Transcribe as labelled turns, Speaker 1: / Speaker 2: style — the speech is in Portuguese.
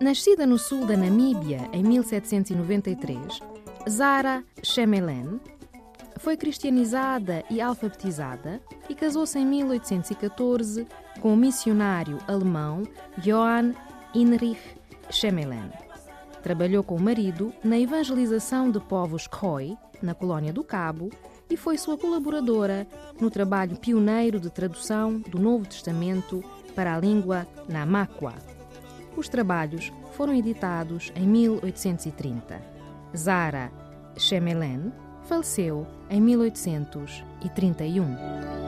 Speaker 1: Nascida no sul da Namíbia em 1793, Zara Chemelen foi cristianizada e alfabetizada e casou-se em 1814 com o missionário alemão Johann Heinrich Schemelen. Trabalhou com o marido na evangelização de povos Khoi, na colônia do Cabo, e foi sua colaboradora no trabalho pioneiro de tradução do Novo Testamento para a língua Namakwa. Os trabalhos foram editados em 1830. Zara Schemelen faleceu em 1831.